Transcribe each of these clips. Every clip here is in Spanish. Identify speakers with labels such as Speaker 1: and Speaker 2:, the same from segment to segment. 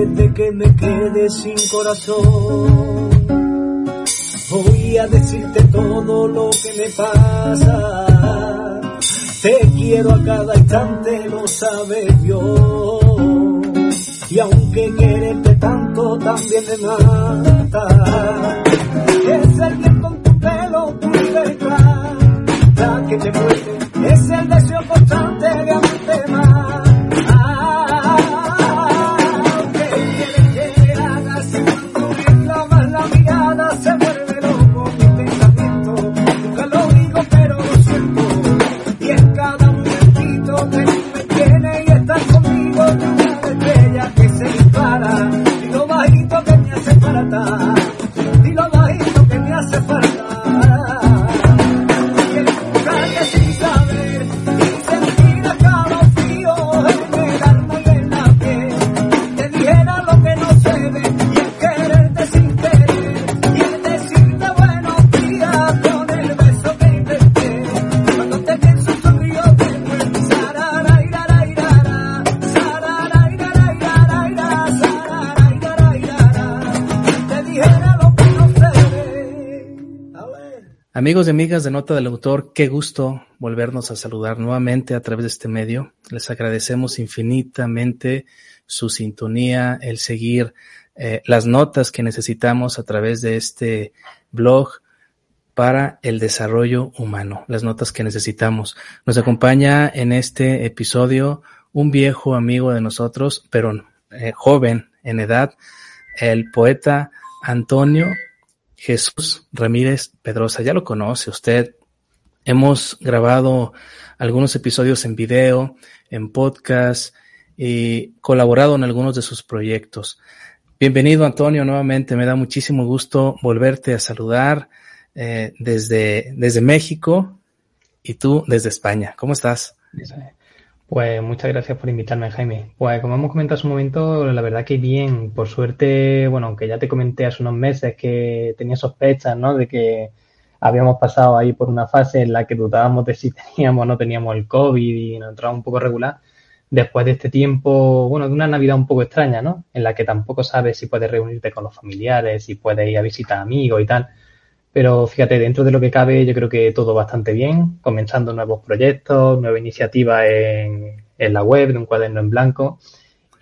Speaker 1: De que me quede sin corazón, voy a decirte todo lo que me pasa. Te quiero a cada instante, lo sabes Dios. Y aunque quererte tanto, también me mata. Es el bien con tu pelo, tu libertad, la que te mueve. Es el deseo constante de amarte más.
Speaker 2: Amigos y amigas de Nota del Autor, qué gusto volvernos a saludar nuevamente a través de este medio. Les agradecemos infinitamente su sintonía, el seguir eh, las notas que necesitamos a través de este blog para el desarrollo humano, las notas que necesitamos. Nos acompaña en este episodio un viejo amigo de nosotros, pero eh, joven en edad, el poeta Antonio Jesús Ramírez Pedrosa. Ya lo conoce usted. Hemos grabado algunos episodios en video, en podcast y colaborado en algunos de sus proyectos. Bienvenido Antonio nuevamente. Me da muchísimo gusto volverte a saludar eh, desde, desde México y tú desde España. ¿Cómo estás?
Speaker 3: Pues muchas gracias por invitarme, Jaime. Pues como hemos comentado hace un momento, la verdad que bien, por suerte, bueno, aunque ya te comenté hace unos meses que tenía sospechas, ¿no? De que habíamos pasado ahí por una fase en la que dudábamos de si teníamos o no teníamos el COVID y nos entraba un poco regular. Después de este tiempo, bueno, de una Navidad un poco extraña, ¿no? En la que tampoco sabes si puedes reunirte con los familiares, si puedes ir a visitar amigos y tal. Pero fíjate, dentro de lo que cabe, yo creo que todo bastante bien, comenzando nuevos proyectos, nueva iniciativa en, en la web de un cuaderno en blanco.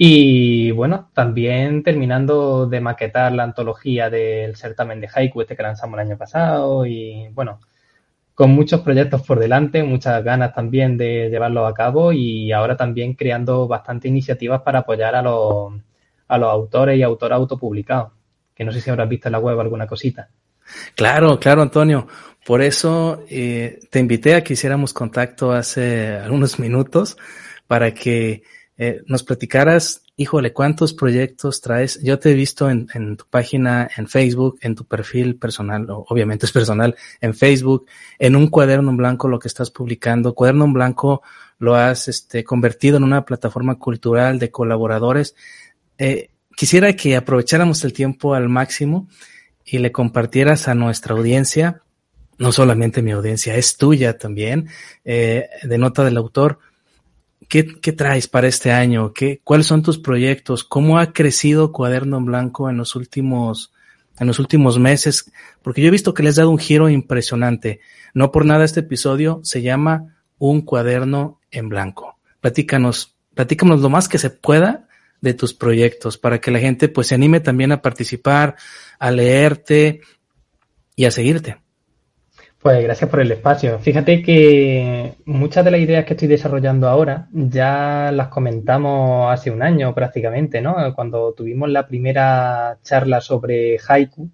Speaker 3: Y bueno, también terminando de maquetar la antología del certamen de haiku este que lanzamos el año pasado. Y bueno, con muchos proyectos por delante, muchas ganas también de llevarlos a cabo y ahora también creando bastantes iniciativas para apoyar a los, a los autores y autoras autopublicados. Que no sé si habrás visto en la web alguna cosita.
Speaker 2: Claro, claro, Antonio. Por eso eh, te invité a que hiciéramos contacto hace algunos minutos para que eh, nos platicaras, híjole, cuántos proyectos traes. Yo te he visto en, en, tu página, en Facebook, en tu perfil personal, obviamente es personal, en Facebook, en un cuaderno en blanco lo que estás publicando. Cuaderno en blanco lo has este, convertido en una plataforma cultural de colaboradores. Eh, quisiera que aprovecháramos el tiempo al máximo y le compartieras a nuestra audiencia, no solamente mi audiencia, es tuya también, eh, de nota del autor, ¿qué, ¿qué, traes para este año? ¿Qué, ¿Cuáles son tus proyectos? ¿Cómo ha crecido Cuaderno en Blanco en los últimos, en los últimos meses? Porque yo he visto que le has dado un giro impresionante. No por nada este episodio se llama Un cuaderno en blanco. Platícanos, platícanos lo más que se pueda de tus proyectos para que la gente pues se anime también a participar, a leerte y a seguirte.
Speaker 3: Pues gracias por el espacio. Fíjate que muchas de las ideas que estoy desarrollando ahora ya las comentamos hace un año prácticamente, ¿no? Cuando tuvimos la primera charla sobre haiku,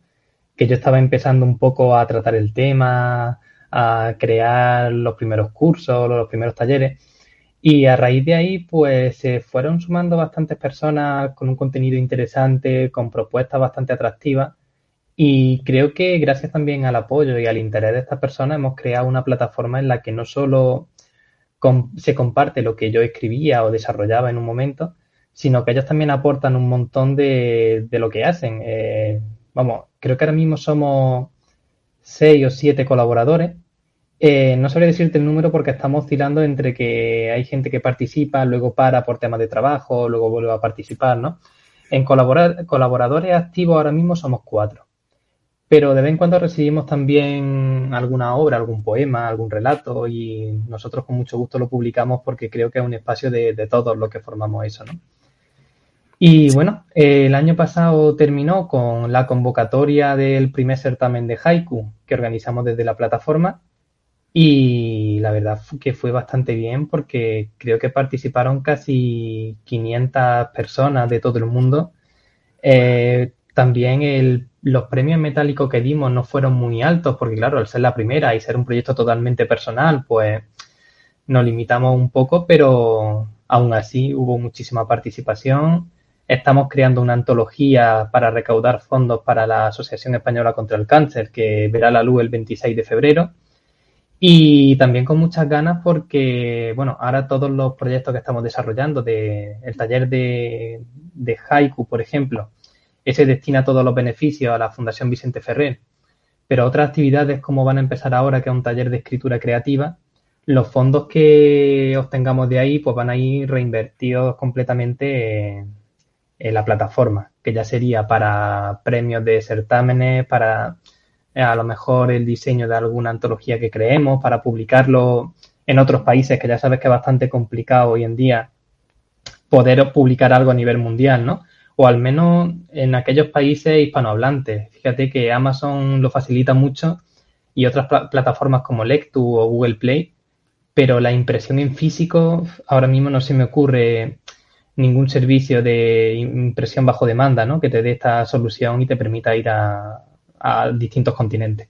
Speaker 3: que yo estaba empezando un poco a tratar el tema, a crear los primeros cursos, los primeros talleres. Y a raíz de ahí, pues se fueron sumando bastantes personas con un contenido interesante, con propuestas bastante atractivas Y creo que gracias también al apoyo y al interés de estas personas hemos creado una plataforma en la que no solo se comparte lo que yo escribía o desarrollaba en un momento, sino que ellos también aportan un montón de, lo que hacen. Eh, vamos, creo que ahora mismo somos seis o siete colaboradores. Eh, no sabría decirte el número porque estamos oscilando entre que hay gente que participa, luego para por temas de trabajo, luego vuelve a participar, ¿no? En colaborar, colaboradores activos ahora mismo somos cuatro. Pero de vez en cuando recibimos también alguna obra, algún poema, algún relato y nosotros con mucho gusto lo publicamos porque creo que es un espacio de, de todos los que formamos eso, ¿no? Y bueno, el año pasado terminó con la convocatoria del primer certamen de haiku que organizamos desde la plataforma y la verdad que fue bastante bien porque creo que participaron casi 500 personas de todo el mundo. Eh, también los premios metálicos que dimos no fueron muy altos porque claro, al ser la primera y ser un proyecto totalmente personal, pues nos limitamos un poco, pero aún así hubo muchísima participación Estamos creando una antología para recaudar fondos para la Asociación Española contra el Cáncer, que verá la luz el 26 de febrero. Y también con muchas ganas porque, bueno, ahora todos los proyectos que estamos desarrollando, de, el taller de, Haiku, por ejemplo, ese destina todos los beneficios a la Fundación Vicente Ferrer. Pero otras actividades como van a empezar ahora, que es un taller de escritura creativa, los fondos que obtengamos de ahí pues van a ir reinvertidos completamente en la plataforma, que ya sería para premios de certámenes, para a lo mejor el diseño de alguna antología que creemos, para publicarlo en otros países, que ya sabes que es bastante complicado hoy en día poder publicar algo a nivel mundial, ¿no? O al menos en aquellos países hispanohablantes. Fíjate que Amazon lo facilita mucho y otras plataformas como Lectu o Google Play, pero la impresión en físico ahora mismo no se me ocurre ningún servicio de impresión bajo demanda, ¿no? Que te dé esta solución y te permita ir a, distintos continentes.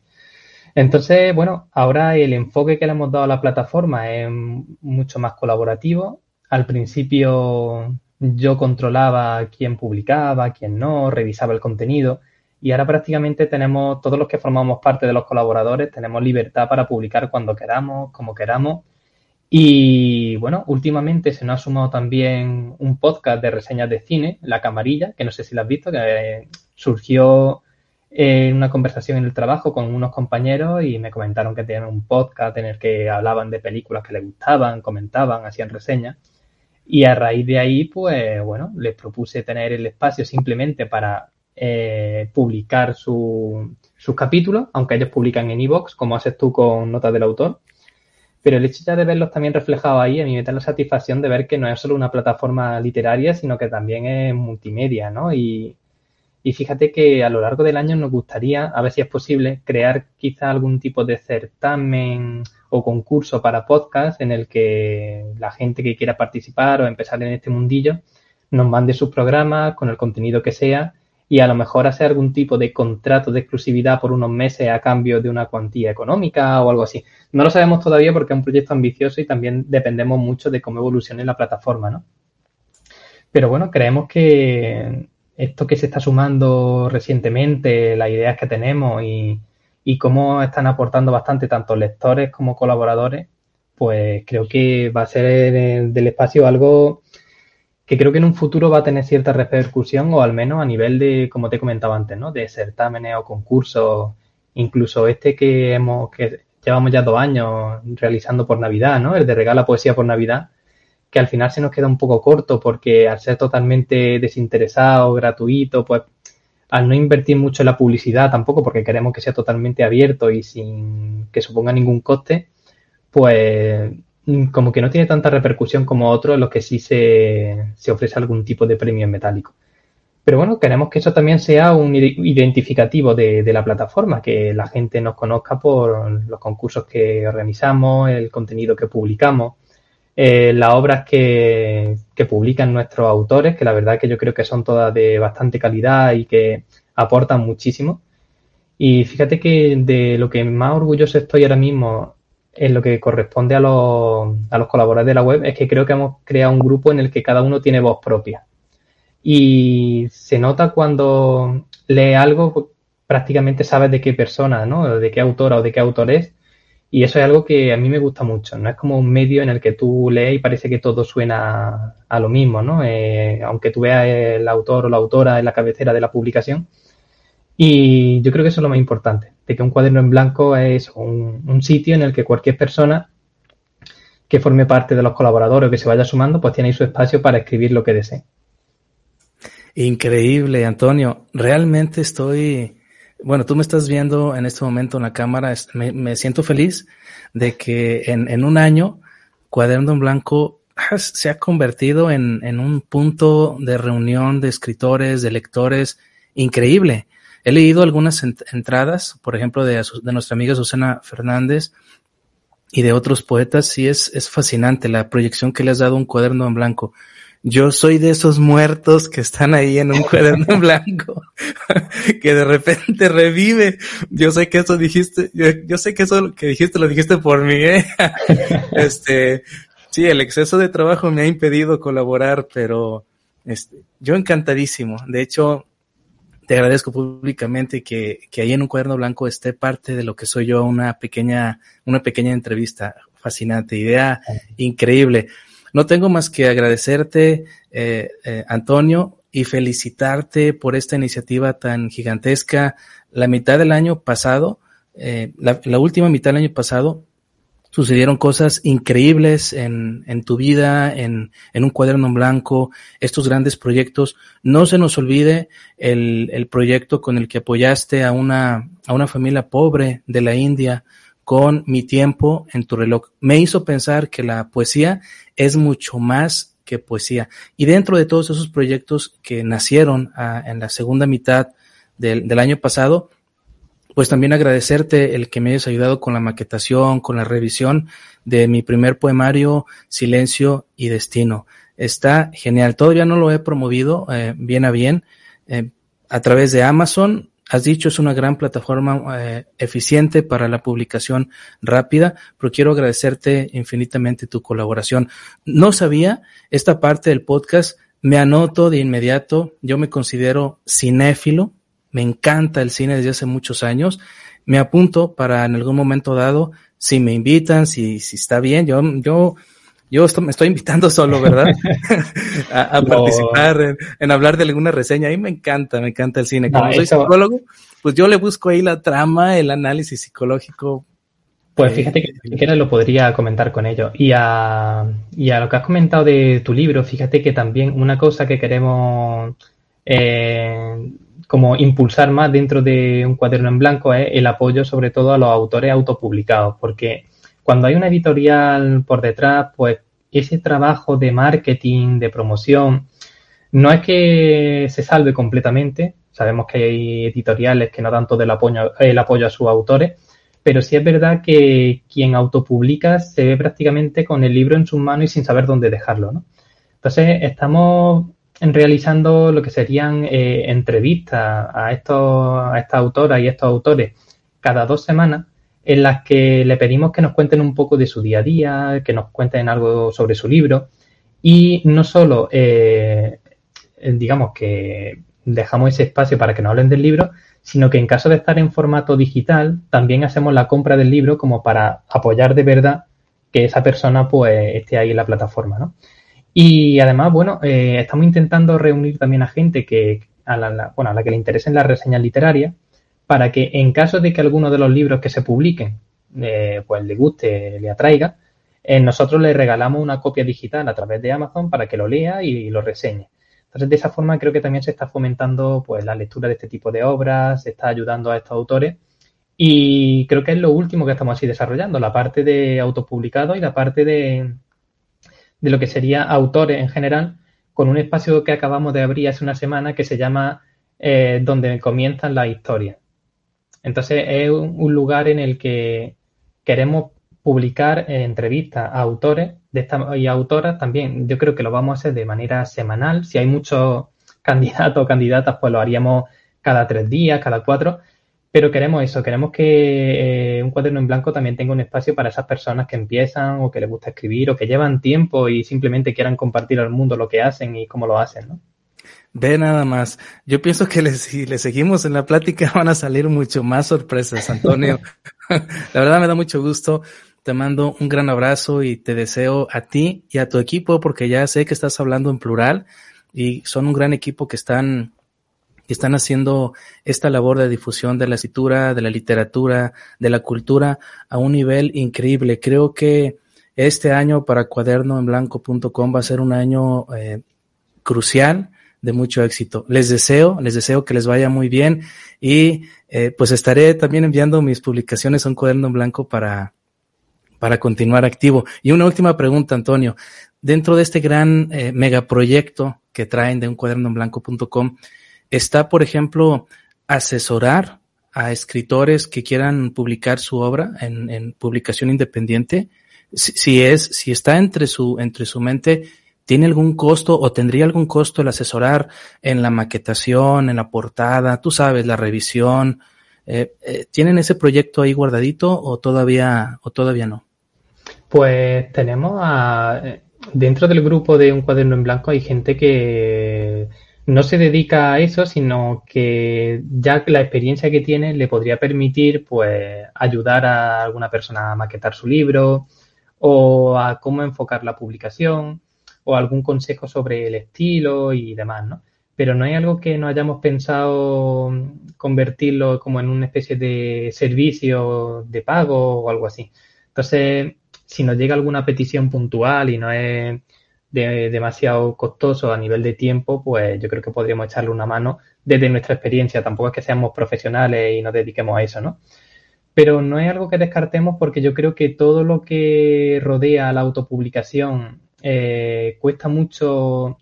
Speaker 3: Entonces, bueno, ahora el enfoque que le hemos dado a la plataforma es mucho más colaborativo. Al principio yo controlaba quién publicaba, quién no, revisaba el contenido y ahora prácticamente tenemos, todos los que formamos parte de los colaboradores, tenemos libertad para publicar cuando queramos, como queramos y bueno, últimamente se nos ha sumado también un podcast de reseñas de cine, La Camarilla, que no sé si lo has visto, que eh, surgió en una conversación en el trabajo con unos compañeros y me comentaron que tenían un podcast en el que hablaban de películas que les gustaban, comentaban, hacían reseñas. Y a raíz de ahí, pues bueno, les propuse tener el espacio simplemente para eh, publicar sus capítulos, aunque ellos publican en iVoox, como haces tú con notas del autor. Pero el hecho ya de verlos también reflejados ahí, a mí me da la satisfacción de ver que no es solo una plataforma literaria, sino que también es multimedia, ¿no? Y, fíjate que a lo largo del año nos gustaría, a ver si es posible, crear quizá algún tipo de certamen o concurso para podcast en el que la gente que quiera participar o empezar en este mundillo nos mande sus programas con el contenido que sea y a lo mejor hacer algún tipo de contrato de exclusividad por unos meses a cambio de una cuantía económica o algo así. No lo sabemos todavía porque es un proyecto ambicioso y también dependemos mucho de cómo evolucione la plataforma, ¿no? Pero bueno, creemos que esto que se está sumando recientemente, las ideas que tenemos y, y cómo están aportando bastante tanto lectores como colaboradores, pues creo que va a ser del espacio algo que creo que en un futuro va a tener cierta repercusión o al menos a nivel de, como te comentaba antes, ¿no? De certámenes o concursos, incluso este que hemos, que llevamos ya dos años realizando por Navidad, ¿no? El de regala poesía por Navidad, que al final se nos queda un poco corto porque al ser totalmente desinteresado, gratuito, pues al no invertir mucho en la publicidad tampoco porque queremos que sea totalmente abierto y sin que suponga ningún coste, pues Mm, como que no tiene tanta repercusión como otros en los que sí se, ofrece algún tipo de premio en metálico. Pero bueno, queremos que eso también sea un identificativo de, la plataforma, que la gente nos conozca por los concursos que organizamos, el contenido que publicamos, eh, las obras que, que, publican nuestros autores, que la verdad que yo creo que son todas de bastante calidad y que aportan muchísimo. Y fíjate que de lo que más orgulloso estoy ahora mismo en lo que corresponde a los, a los colaboradores de la web es que creo que hemos creado un grupo en el que cada uno tiene voz propia. Y se nota cuando lee algo prácticamente sabes de qué persona, ¿no? De qué autora o de qué autor es. Y eso es algo que a mí me gusta mucho. No es como un medio en el que tú lees y parece que todo suena a lo mismo, ¿no? Eh, aunque tú veas el autor o la autora en la cabecera de la publicación. Y yo creo que eso es lo más importante, de que un cuaderno en blanco es un, sitio en el que cualquier persona que forme parte de los colaboradores o que se vaya sumando, pues tiene su espacio para escribir lo que desee.
Speaker 2: Increíble, Antonio. Realmente estoy bueno, tú me estás viendo en este momento en la cámara, me, siento feliz de que en, un año Cuaderno en Blanco se ha convertido en, un punto de reunión de escritores, de lectores increíble. He leído algunas entradas, por ejemplo, de, de, nuestra amiga Susana Fernández y de otros poetas, y es, es fascinante la proyección que le has dado a un cuaderno en blanco. Yo soy de esos muertos que están ahí en un cuaderno blanco, que de repente revive. Yo sé que eso dijiste, yo, sé que eso que dijiste lo dijiste por mí, ¿eh? Este, sí, el exceso de trabajo me ha impedido colaborar, pero este, yo encantadísimo. De hecho, te agradezco públicamente que, que ahí en un cuaderno blanco esté parte de lo que soy yo, una pequeña, una pequeña entrevista. Fascinante, idea increíble. No tengo más que agradecerte, eh, eh, Antonio, y felicitarte por esta iniciativa tan gigantesca. La mitad del año pasado, eh, la, última mitad del año pasado, sucedieron cosas increíbles en, en tu vida, en, en, un cuaderno blanco, estos grandes proyectos. No se nos olvide el, el proyecto con el que apoyaste a una, a una familia pobre de la India, con mi tiempo en tu reloj. Me hizo pensar que la poesía es mucho más que poesía. Y dentro de todos esos proyectos que nacieron ah, en la segunda mitad del, año pasado, pues también agradecerte el que me hayas ayudado con la maquetación, con la revisión de mi primer poemario, Silencio y Destino. Está genial. Todavía no lo he promovido eh, bien a bien. Eh, a través de Amazon has dicho es una gran plataforma eh, eficiente para la publicación rápida, pero quiero agradecerte infinitamente tu colaboración. No sabía esta parte del podcast, me anoto de inmediato, yo me considero cinéfilo, me encanta el cine desde hace muchos años, me apunto para en algún momento dado, si me invitan, si, si está bien, yo, yo yo me estoy invitando solo, ¿verdad? a, participar en, hablar de alguna reseña. A mí me encanta, me encanta el cine. Como soy psicólogo, pues yo le busco ahí la trama, el análisis psicológico.
Speaker 3: Pues eh, fíjate que si quieres lo podría comentar con ellos. Y a, y a lo que has comentado de tu libro, fíjate que también una cosa que queremos eh, como impulsar más dentro de un cuaderno en blanco es el apoyo sobre todo a los autores autopublicados, porque cuando hay una editorial por detrás, pues ese trabajo de marketing, de promoción, no es que se salve completamente. Sabemos que hay editoriales que no dan todo el apoyo, el apoyo a sus autores, pero sí es verdad que quien autopublica se ve prácticamente con el libro en sus manos y sin saber dónde dejarlo, ¿no? Entonces, estamos realizando lo que serían eh, entrevistas a, estos, a estas autoras y estos autores cada dos semanas en las que le pedimos que nos cuenten un poco de su día a día, que nos cuenten algo sobre su libro y no solo, eh, digamos que dejamos ese espacio para que nos hablen del libro, sino que en caso de estar en formato digital, también hacemos la compra del libro como para apoyar de verdad que esa persona pues esté ahí en la plataforma, ¿no? Y además, bueno, eh, estamos intentando reunir también a gente que, a la, bueno, a la que le interesen las reseñas literarias para que en caso de que alguno de los libros que se publiquen eh, pues le guste, le atraiga, eh, nosotros le regalamos una copia digital a través de Amazon para que lo lea y, lo reseñe. Entonces, de esa forma creo que también se está fomentando pues la lectura de este tipo de obras, se está ayudando a estos autores y creo que es lo último que estamos así desarrollando, la parte de autopublicado y la parte de, de lo que sería autores en general, con un espacio que acabamos de abrir hace una semana que se llama eh, Donde comienzan las historias. Entonces es un lugar en el que queremos publicar entrevistas a autores de y autoras también. Yo creo que lo vamos a hacer de manera semanal. Si hay muchos candidatos o candidatas, pues lo haríamos cada tres días, cada cuatro. Pero queremos eso, queremos que eh, un cuaderno en blanco también tenga un espacio para esas personas que empiezan o que les gusta escribir o que llevan tiempo y simplemente quieran compartir al mundo lo que hacen y cómo lo hacen, ¿no?
Speaker 2: Ve nada más. Yo pienso que si le seguimos en la plática van a salir mucho más sorpresas, Antonio. la verdad me da mucho gusto. Te mando un gran abrazo y te deseo a ti y a tu equipo, porque ya sé que estás hablando en plural y son un gran equipo que están que están haciendo esta labor de difusión de la escritura, de la literatura, de la cultura a un nivel increíble. Creo que este año para cuadernoenblanco.com va a ser un año eh, crucial de mucho éxito. Les deseo, les deseo que les vaya muy bien y eh, pues estaré también enviando mis publicaciones a un cuaderno en blanco para, para continuar activo. Y una última pregunta, Antonio. Dentro de este gran eh, megaproyecto que traen de un cuaderno en blanco.com, está, por ejemplo, asesorar a escritores que quieran publicar su obra en, en publicación independiente. Si, si, es, si está entre su, entre su mente, ¿Tiene algún costo o tendría algún costo el asesorar en la maquetación, en la portada, tú sabes, la revisión? Eh, eh, ¿Tienen ese proyecto ahí guardadito o todavía, o todavía no?
Speaker 3: Pues tenemos a, dentro del grupo de un cuaderno en blanco hay gente que no se dedica a eso, sino que ya la experiencia que tiene le podría permitir pues ayudar a alguna persona a maquetar su libro o a cómo enfocar la publicación o algún consejo sobre el estilo y demás, ¿no? Pero no hay algo que no hayamos pensado convertirlo como en una especie de servicio de pago o algo así. Entonces, si nos llega alguna petición puntual y no es demasiado costoso a nivel de tiempo, pues yo creo que podríamos echarle una mano desde nuestra experiencia. Tampoco es que seamos profesionales y nos dediquemos a eso, ¿no? Pero no es algo que descartemos porque yo creo que todo lo que rodea la autopublicación eh, cuesta mucho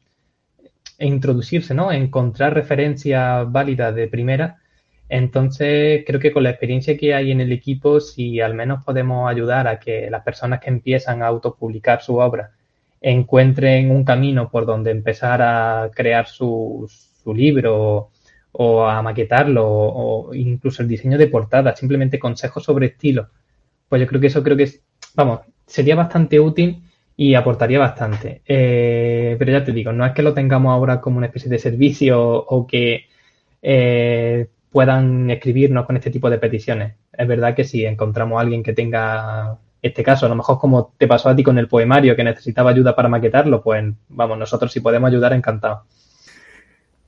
Speaker 3: introducirse, ¿no? Encontrar referencias válidas de primera. Entonces, creo que con la experiencia que hay en el equipo, si al menos podemos ayudar a que las personas que empiezan a autopublicar su obra encuentren un camino por donde empezar a crear su, su libro o a maquetarlo o, incluso el diseño de portada, simplemente consejos sobre estilo, pues yo creo que eso creo que vamos, sería bastante útil y aportaría bastante. Eh, pero ya te digo, no es que lo tengamos ahora como una especie de servicio o que eh, puedan escribirnos con este tipo de peticiones. Es verdad que si encontramos a alguien que tenga este caso, a lo mejor como te pasó a ti con el poemario, que necesitaba ayuda para maquetarlo, pues vamos, nosotros si podemos ayudar, encantado.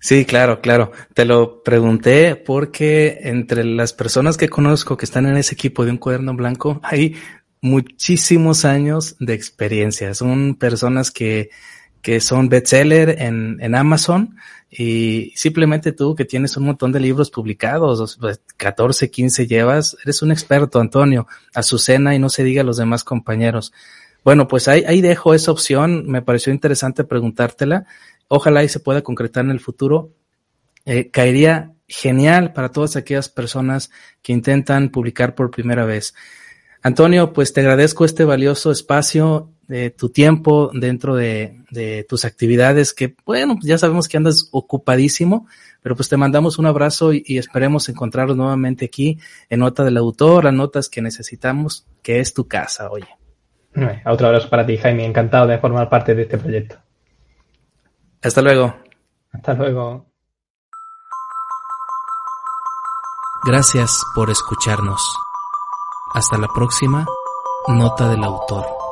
Speaker 2: Sí, claro, claro. Te lo pregunté porque entre las personas que conozco que están en ese equipo de un cuaderno blanco, hay muchísimos años de experiencia. Son personas que, que son bestseller en, en Amazon y simplemente tú que tienes un montón de libros publicados, 14, 15 llevas, eres un experto, Antonio, Azucena y no se diga a los demás compañeros. Bueno, pues ahí, ahí dejo esa opción, me pareció interesante preguntártela, ojalá y se pueda concretar en el futuro. Eh, caería genial para todas aquellas personas que intentan publicar por primera vez. Antonio, pues te agradezco este valioso espacio de tu tiempo dentro de, tus actividades, que bueno, ya sabemos que andas ocupadísimo, pero pues te mandamos un abrazo y, esperemos encontrarnos nuevamente aquí en Nota del Autor, las notas que necesitamos, que es tu casa, oye.
Speaker 3: Otro abrazo para ti, Jaime, encantado de formar parte de este proyecto.
Speaker 2: Hasta luego.
Speaker 3: Hasta luego.
Speaker 2: Gracias por escucharnos. Hasta la próxima, nota del autor.